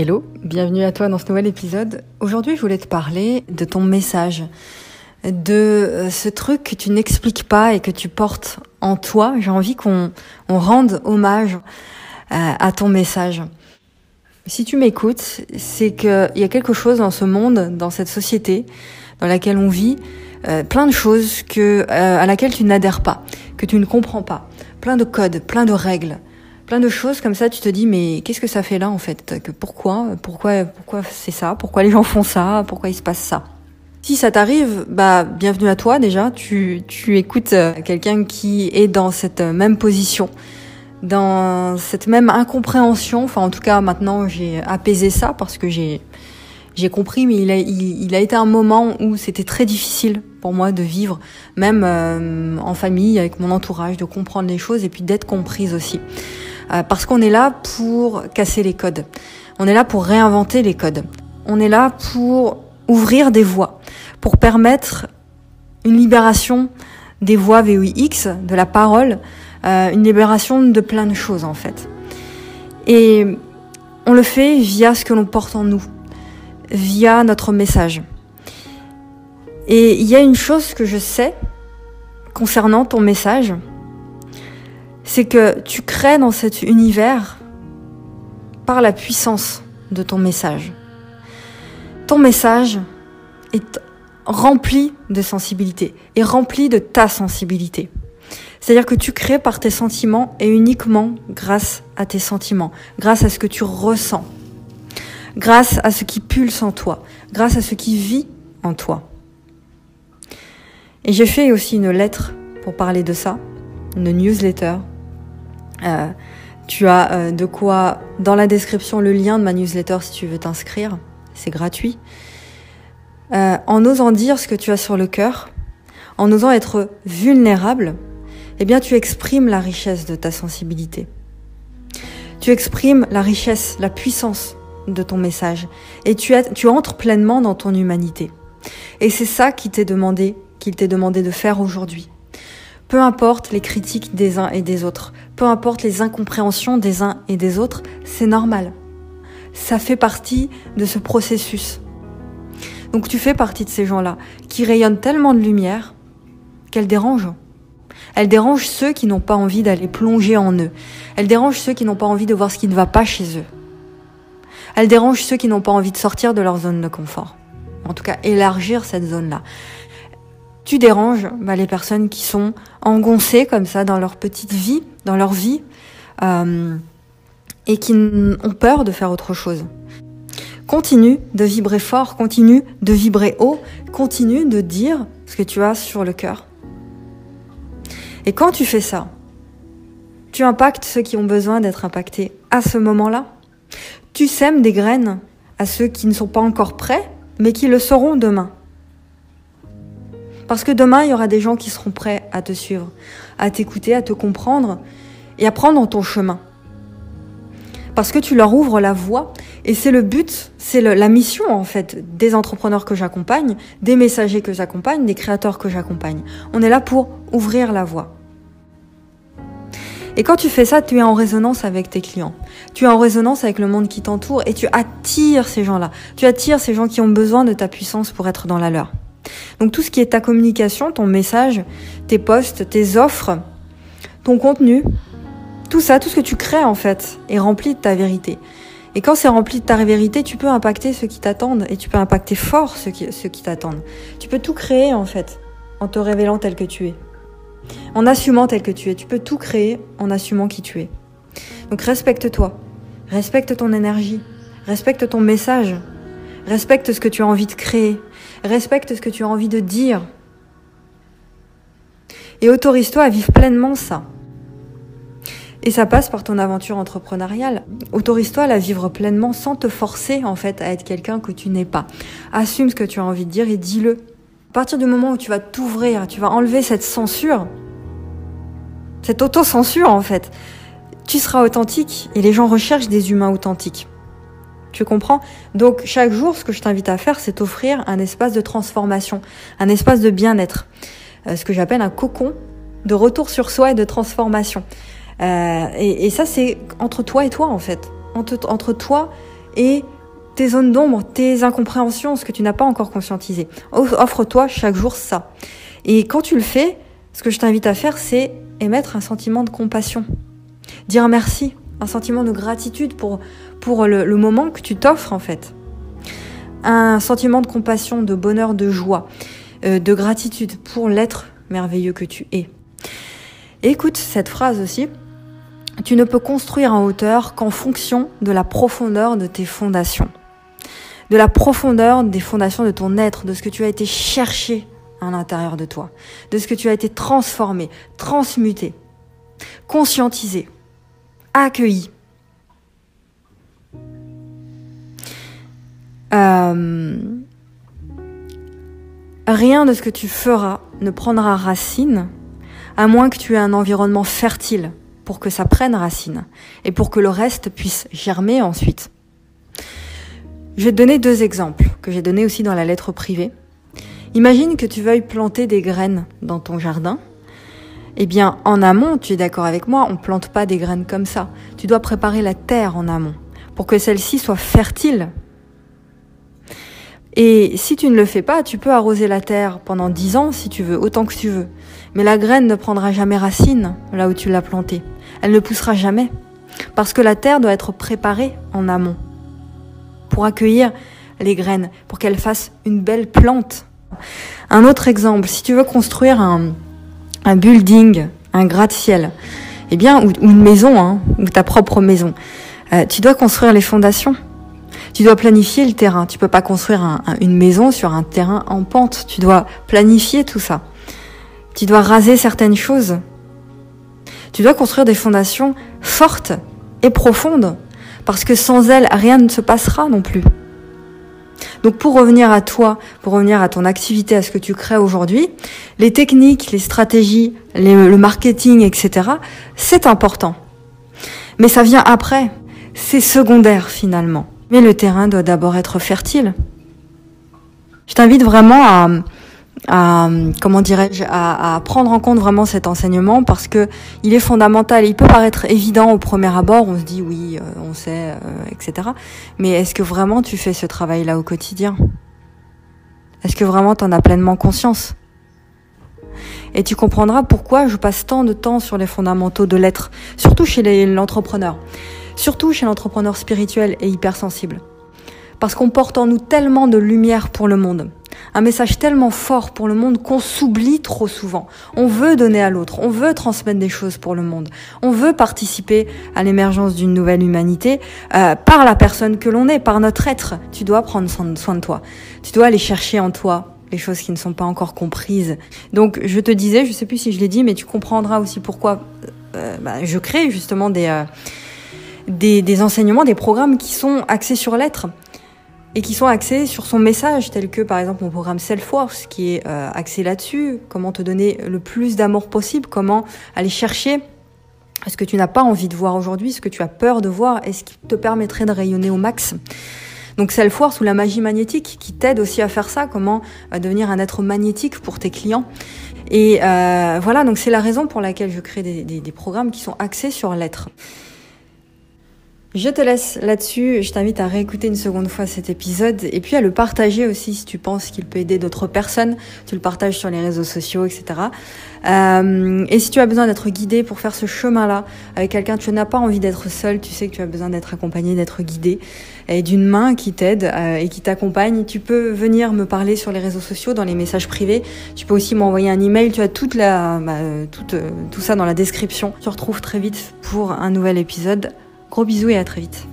Hello, bienvenue à toi dans ce nouvel épisode. Aujourd'hui, je voulais te parler de ton message, de euh, ce truc que tu n'expliques pas et que tu portes en toi. J'ai envie qu'on on rende hommage euh, à ton message. Si tu m'écoutes, c'est qu'il y a quelque chose dans ce monde, dans cette société dans laquelle on vit, euh, plein de choses que, à laquelle tu n'adhères pas, que tu ne comprends pas, plein de codes, plein de règles plein de choses comme ça. Tu te dis mais qu'est-ce que ça fait là en fait? Que pourquoi Pourquoi Pourquoi c'est ça? Pourquoi les gens font ça? Pourquoi il se passe ça? Si ça t'arrive, bah bienvenue à toi déjà. Tu, tu écoutes euh, quelqu'un qui est dans cette même position, dans cette même incompréhension. Enfin, en tout cas, maintenant j'ai apaisé ça parce que j'ai j'ai compris, mais il a, il, a été un moment où c'était très difficile pour moi de vivre, même euh, en famille, avec mon entourage, de comprendre les choses et puis d'être comprise aussi. Euh, parce qu'on est là pour casser les codes. On est là pour réinventer les codes. On est là pour ouvrir des voies, pour permettre une libération des voies VOIX, de la parole, euh, une libération de plein de choses en fait. Et on le fait via ce que l'on porte en nous, via notre message. Et il y a une chose que je sais concernant ton message, c'est que tu crées dans cet univers par la puissance de ton message. Ton message est rempli de sensibilité et rempli de ta sensibilité. C'est-à-dire que tu crées par tes sentiments et uniquement grâce à tes sentiments, grâce à ce que tu ressens, grâce à ce qui pulse en toi, grâce à ce qui vit en toi. Et j'ai fait aussi une lettre pour parler de ça, une newsletter euh, tu as euh, de quoi, dans la description, le lien de ma newsletter si tu veux t'inscrire. C'est gratuit. Euh, en osant dire ce que tu as sur le cœur, en osant être vulnérable, eh bien, tu exprimes la richesse de ta sensibilité. Tu exprimes la richesse, la puissance de ton message. Et tu, tu entres pleinement dans ton humanité. Et c'est ça qui t'est demandé, qu'il t'est demandé de faire aujourd'hui. Peu importe les critiques des uns et des autres, peu importe les incompréhensions des uns et des autres, c'est normal. Ça fait partie de ce processus. Donc tu fais partie de ces gens-là qui rayonnent tellement de lumière qu'elle dérange. Elle dérange ceux qui n'ont pas envie d'aller plonger en eux. Elle dérange ceux qui n'ont pas envie de voir ce qui ne va pas chez eux. Elle dérange ceux qui n'ont pas envie de sortir de leur zone de confort. En tout cas, élargir cette zone-là tu déranges bah, les personnes qui sont engoncées comme ça dans leur petite vie, dans leur vie, euh, et qui ont peur de faire autre chose. Continue de vibrer fort, continue de vibrer haut, continue de dire ce que tu as sur le cœur. Et quand tu fais ça, tu impactes ceux qui ont besoin d'être impactés à ce moment-là. Tu sèmes des graines à ceux qui ne sont pas encore prêts, mais qui le seront demain. Parce que demain, il y aura des gens qui seront prêts à te suivre, à t'écouter, à te comprendre et à prendre ton chemin. Parce que tu leur ouvres la voie et c'est le but, c'est la mission en fait des entrepreneurs que j'accompagne, des messagers que j'accompagne, des créateurs que j'accompagne. On est là pour ouvrir la voie. Et quand tu fais ça, tu es en résonance avec tes clients. Tu es en résonance avec le monde qui t'entoure et tu attires ces gens-là. Tu attires ces gens qui ont besoin de ta puissance pour être dans la leur. Donc tout ce qui est ta communication, ton message, tes posts, tes offres, ton contenu, tout ça, tout ce que tu crées en fait, est rempli de ta vérité. Et quand c'est rempli de ta vérité, tu peux impacter ceux qui t'attendent et tu peux impacter fort ceux qui, ceux qui t'attendent. Tu peux tout créer en fait en te révélant tel que tu es. En assumant tel que tu es. Tu peux tout créer en assumant qui tu es. Donc respecte-toi. Respecte ton énergie. Respecte ton message. Respecte ce que tu as envie de créer. Respecte ce que tu as envie de dire. Et autorise-toi à vivre pleinement ça. Et ça passe par ton aventure entrepreneuriale. Autorise-toi à la vivre pleinement sans te forcer en fait à être quelqu'un que tu n'es pas. Assume ce que tu as envie de dire et dis-le. À partir du moment où tu vas t'ouvrir, tu vas enlever cette censure, cette auto-censure en fait, tu seras authentique et les gens recherchent des humains authentiques. Tu comprends Donc chaque jour, ce que je t'invite à faire, c'est t'offrir un espace de transformation, un espace de bien-être, euh, ce que j'appelle un cocon de retour sur soi et de transformation. Euh, et, ça, c'est entre toi et toi, en fait. Entre, entre toi et tes zones d'ombre, tes incompréhensions, ce que tu n'as pas encore conscientisé. Offre-toi chaque jour ça. Et quand tu le fais, ce que je t'invite à faire, c'est émettre un sentiment de compassion. Dire merci, un sentiment de gratitude pour, le, moment que tu t'offres en fait. Un sentiment de compassion, de bonheur, de joie, euh, de gratitude pour l'être merveilleux que tu es. écoute cette phrase aussi. Tu ne peux construire en hauteur qu'en fonction de la profondeur de tes fondations de la profondeur des fondations de ton être, de ce que tu as été cherché à l'intérieur de toi, de ce que tu as été transformé, transmuté, conscientisé, accueilli. Euh, rien de ce que tu feras ne prendra racine à moins que tu aies un environnement fertile pour que ça prenne racine et pour que le reste puisse germer ensuite. Je vais te donner deux exemples que j'ai donnés aussi dans la lettre privée. Imagine que tu veuilles planter des graines dans ton jardin. Eh bien, en amont, tu es d'accord avec moi, on ne plante pas des graines comme ça. Tu dois préparer la terre en amont pour que celle-ci soit fertile. Et si tu ne le fais pas, tu peux arroser la terre pendant dix ans si tu veux, autant que tu veux. Mais la graine ne prendra jamais racine là où tu l'as plantée. Elle ne poussera jamais. Parce que la terre doit être préparée en amont pour accueillir les graines, pour qu'elles fassent une belle plante. Un autre exemple, si tu veux construire un, un building, un gratte-ciel, eh bien, ou, une maison, hein, ou ta propre maison, euh, tu dois construire les fondations. Tu dois planifier le terrain. Tu peux pas construire une maison sur un terrain en pente. Tu dois planifier tout ça. Tu dois raser certaines choses. Tu dois construire des fondations fortes et profondes parce que sans elle, rien ne se passera non plus. Donc pour revenir à toi, pour revenir à ton activité, à ce que tu crées aujourd'hui, les techniques, les stratégies, le marketing, etc., c'est important. Mais ça vient après. C'est secondaire finalement. Mais le terrain doit d'abord être fertile. Je t'invite vraiment à, à comment dirais-je à, prendre en compte vraiment cet enseignement parce que il est fondamental. Il peut paraître évident au premier abord, on se dit oui, euh, on sait, euh, etc. Mais est-ce que vraiment tu fais ce travail-là au quotidien? Est-ce que vraiment tu en as pleinement conscience? Et tu comprendras pourquoi je passe tant de temps sur les fondamentaux de l'être, surtout chez l'entrepreneur, surtout chez l'entrepreneur spirituel et hypersensible. Parce qu'on porte en nous tellement de lumière pour le monde un message tellement fort pour le monde qu'on s'oublie trop souvent. On veut donner à l'autre, on veut transmettre des choses pour le monde, on veut participer à l'émergence d'une nouvelle humanité euh, par la personne que l'on est, par notre être. Tu dois prendre soin de toi, tu dois aller chercher en toi les choses qui ne sont pas encore comprises. Donc je te disais, je sais plus si je l'ai dit, mais tu comprendras aussi pourquoi euh, bah, je crée justement des, euh, des, des enseignements, des programmes qui sont axés sur l'être et qui sont axés sur son message, tel que par exemple mon programme Self-Force, qui est euh, axé là-dessus, comment te donner le plus d'amour possible, comment aller chercher ce que tu n'as pas envie de voir aujourd'hui, ce que tu as peur de voir, et ce qui te permettrait de rayonner au max? Donc Self-Force ou la magie magnétique, qui t'aide aussi à faire ça, comment euh, devenir un être magnétique pour tes clients. Et euh, voilà, donc c'est la raison pour laquelle je crée des, programmes qui sont axés sur l'être. Je te laisse là-dessus. Je t'invite à réécouter une seconde fois cet épisode et puis à le partager aussi si tu penses qu'il peut aider d'autres personnes. Tu le partages sur les réseaux sociaux, etc. Euh, et si tu as besoin d'être guidé pour faire ce chemin-là avec quelqu'un, tu n'as pas envie d'être seul. Tu sais que tu as besoin d'être accompagné, d'être guidé et d'une main qui t'aide euh, et qui t'accompagne. Tu peux venir me parler sur les réseaux sociaux, dans les messages privés. Tu peux aussi m'envoyer un email. Tu as toute la, bah, toute, tout ça dans la description. Tu te retrouves très vite pour un nouvel épisode. Gros bisous et à très vite.